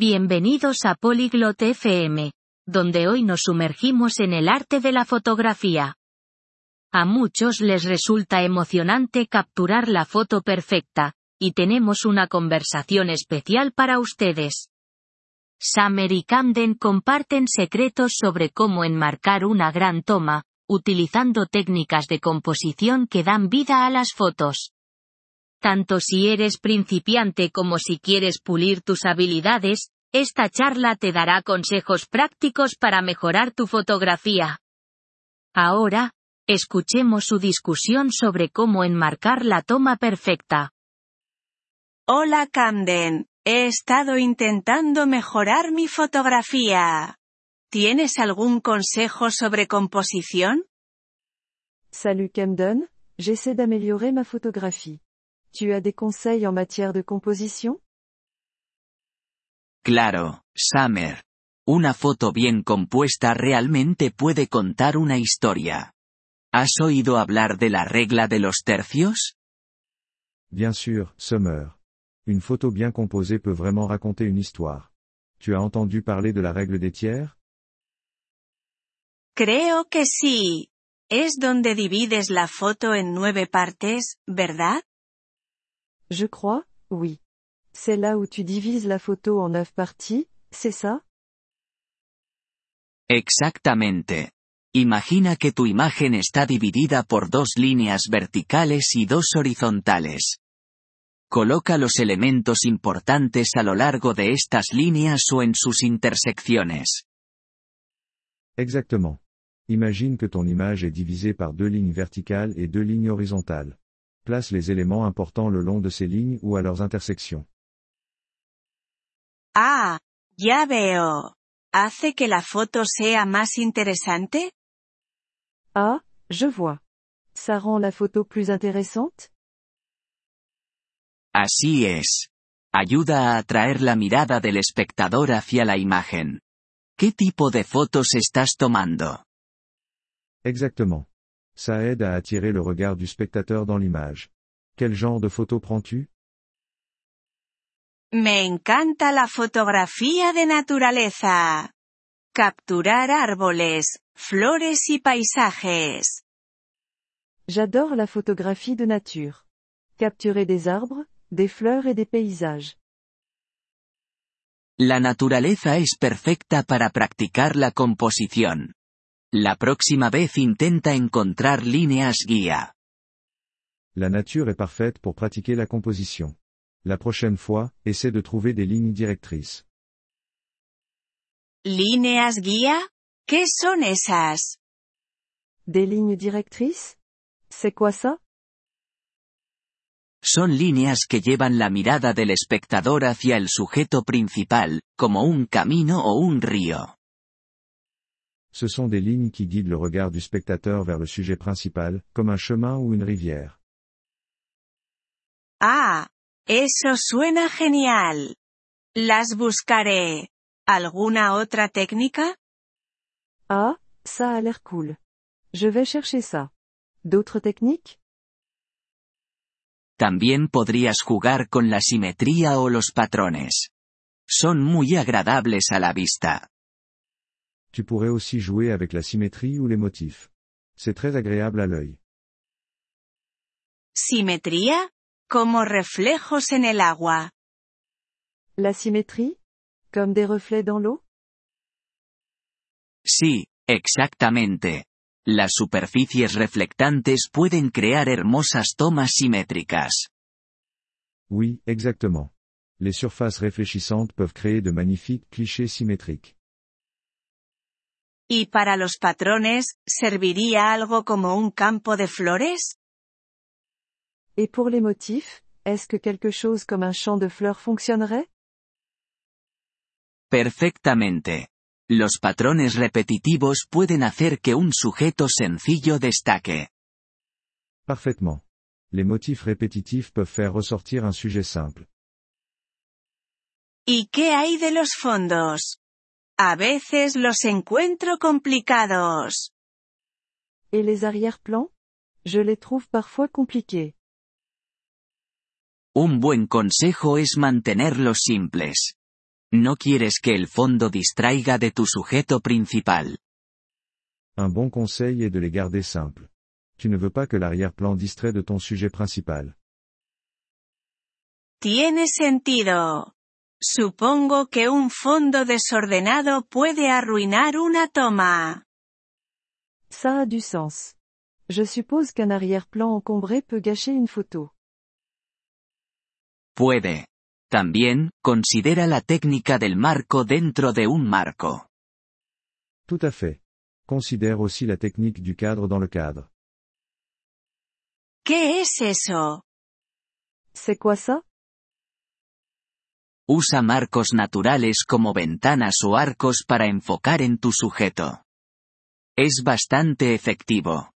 Bienvenidos a Polyglot FM, donde hoy nos sumergimos en el arte de la fotografía. A muchos les resulta emocionante capturar la foto perfecta, y tenemos una conversación especial para ustedes. Summer y Camden comparten secretos sobre cómo enmarcar una gran toma, utilizando técnicas de composición que dan vida a las fotos. Tanto si eres principiante como si quieres pulir tus habilidades, esta charla te dará consejos prácticos para mejorar tu fotografía. Ahora, escuchemos su discusión sobre cómo enmarcar la toma perfecta. Hola Camden, he estado intentando mejorar mi fotografía. ¿Tienes algún consejo sobre composición? Salut Camden, j'essaie d'améliorer ma photographie. Tu as des conseils en matière de composition? Claro, Summer. Una foto bien compuesta realmente puede contar una historia. ¿Has oído hablar de la regla de los tercios? Bien sûr, Summer. Une photo bien composée peut vraiment raconter une histoire. Tu as entendu parler de la règle des tiers? Creo que sí. Es donde divides la foto en nueve partes, ¿verdad? Je crois, oui. C'est là où tu divises la photo en neuf parties, c'est ça? Exactamente. Imagina que tu imagen está dividida por dos líneas verticales y dos horizontales. Coloca los elementos importantes a lo largo de estas líneas o en sus intersecciones. Exactement. Imagine que ton image est divisée par deux lignes verticales et deux lignes horizontales. Place les éléments importants le long de ces lignes ou à leurs intersections. Ah, ya veo. ¿Hace que la foto sea más interesante? Ah, je vois. Ça rend la photo plus intéressante? Así es. Ayuda a atraer la mirada del espectador hacia la imagen. ¿Qué tipo de fotos estás tomando? Exactement. Ça aide à attirer le regard du spectateur dans l'image. Quel genre de photo prends-tu? Me encanta la fotografía de naturaleza. Capturar árboles, flores y paisajes. J'adore la photographie de nature. Capturer des arbres, des fleurs et des paysages. La naturaleza es perfecta para practicar la composición. La próxima vez intenta encontrar líneas guía. La nature est parfaite pour pratiquer la composition. La prochaine fois, essaie de trouver des lignes directrices. ¿Líneas guía? ¿Qué son esas? Des lignes directrices C'est quoi ça Son líneas que llevan la mirada del espectador hacia el sujeto principal, como un camino o un río. Ce sont des lignes qui guident le regard du spectateur vers le sujet principal, comme un chemin ou une rivière. Ah, eso suena genial. Las buscaré. ¿Alguna otra técnica? Ah, ça a l'air cool. Je vais chercher ça. D'autres techniques? También podrías jugar con la simetría o los patrones. Son muy agradables a la vista. Tu pourrais aussi jouer avec la symétrie ou les motifs. C'est très agréable à l'œil. ¿Simetría? Como reflejos en el agua. La symétrie Comme des reflets dans l'eau? Sí, exactamente. Las superficies reflectantes pueden crear hermosas tomas simétricas. Oui, exactement. Les surfaces réfléchissantes peuvent créer de magnifiques clichés symétriques. ¿Y para los patrones, serviría algo como un campo de flores? Et pour les motifs, est-ce que quelque chose comme un champ de fleurs fonctionnerait Perfectamente. Los patrones repetitivos pueden hacer que un sujeto sencillo destaque. Parfaitement. Les motifs répétitifs peuvent faire ressortir un sujet simple. ¿Y qué hay de los fondos? A veces los encuentro complicados. Et les arrière-plans Je les trouve parfois compliqués. Un buen consejo es mantenerlos simples. No quieres que el fondo distraiga de tu sujeto principal. Un bon conseil est de les garder simples. Tu ne veux pas que l'arrière-plan distrait de ton sujet principal. Tiene sentido. Supongo que un fondo desordenado puede arruinar una toma. Ça a du sens. Je suppose qu'un arrière-plan encombré peut gâcher une photo. Puede. También, considera la técnica del marco dentro de un marco. Tout à fait. Considère aussi la technique du cadre dans le cadre. ¿Qué es eso? C'est quoi ça? Usa marcos naturales como ventanas o arcos para enfocar en tu sujeto. Es bastante efectivo.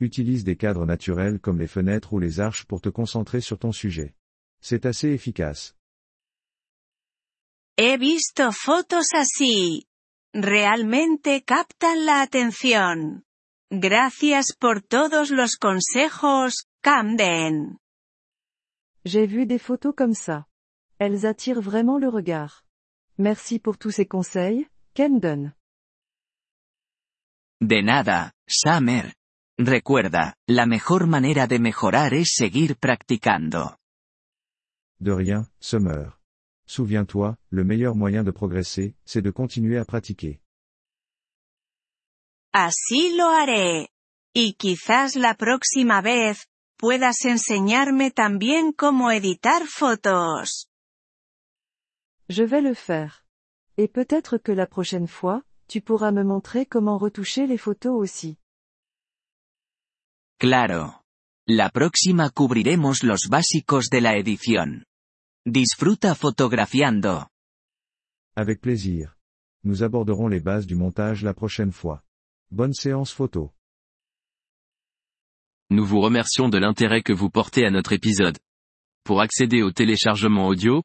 Utilise des cadres naturels comme les fenêtres ou les arches pour te concentrer sur ton sujet. C'est assez efficace. He visto fotos así. Realmente captan la atención. Gracias por todos los consejos, Camden. J'ai vu des photos comme ça. Elles attirent vraiment le regard. Merci pour tous ces conseils, Camden. De nada, Summer. Recuerda, la mejor manera de mejorar es seguir practicando. De rien, Summer. Souviens-toi, le meilleur moyen de progresser, c'est de continuer à pratiquer. Así lo haré. Y quizás la próxima vez, puedas enseñarme también cómo editar fotos. Je vais le faire. Et peut-être que la prochaine fois, tu pourras me montrer comment retoucher les photos aussi. Claro. La próxima cubriremos los básicos de la edición. Disfruta fotografiando. Avec plaisir. Nous aborderons les bases du montage la prochaine fois. Bonne séance photo. Nous vous remercions de l'intérêt que vous portez à notre épisode. Pour accéder au téléchargement audio,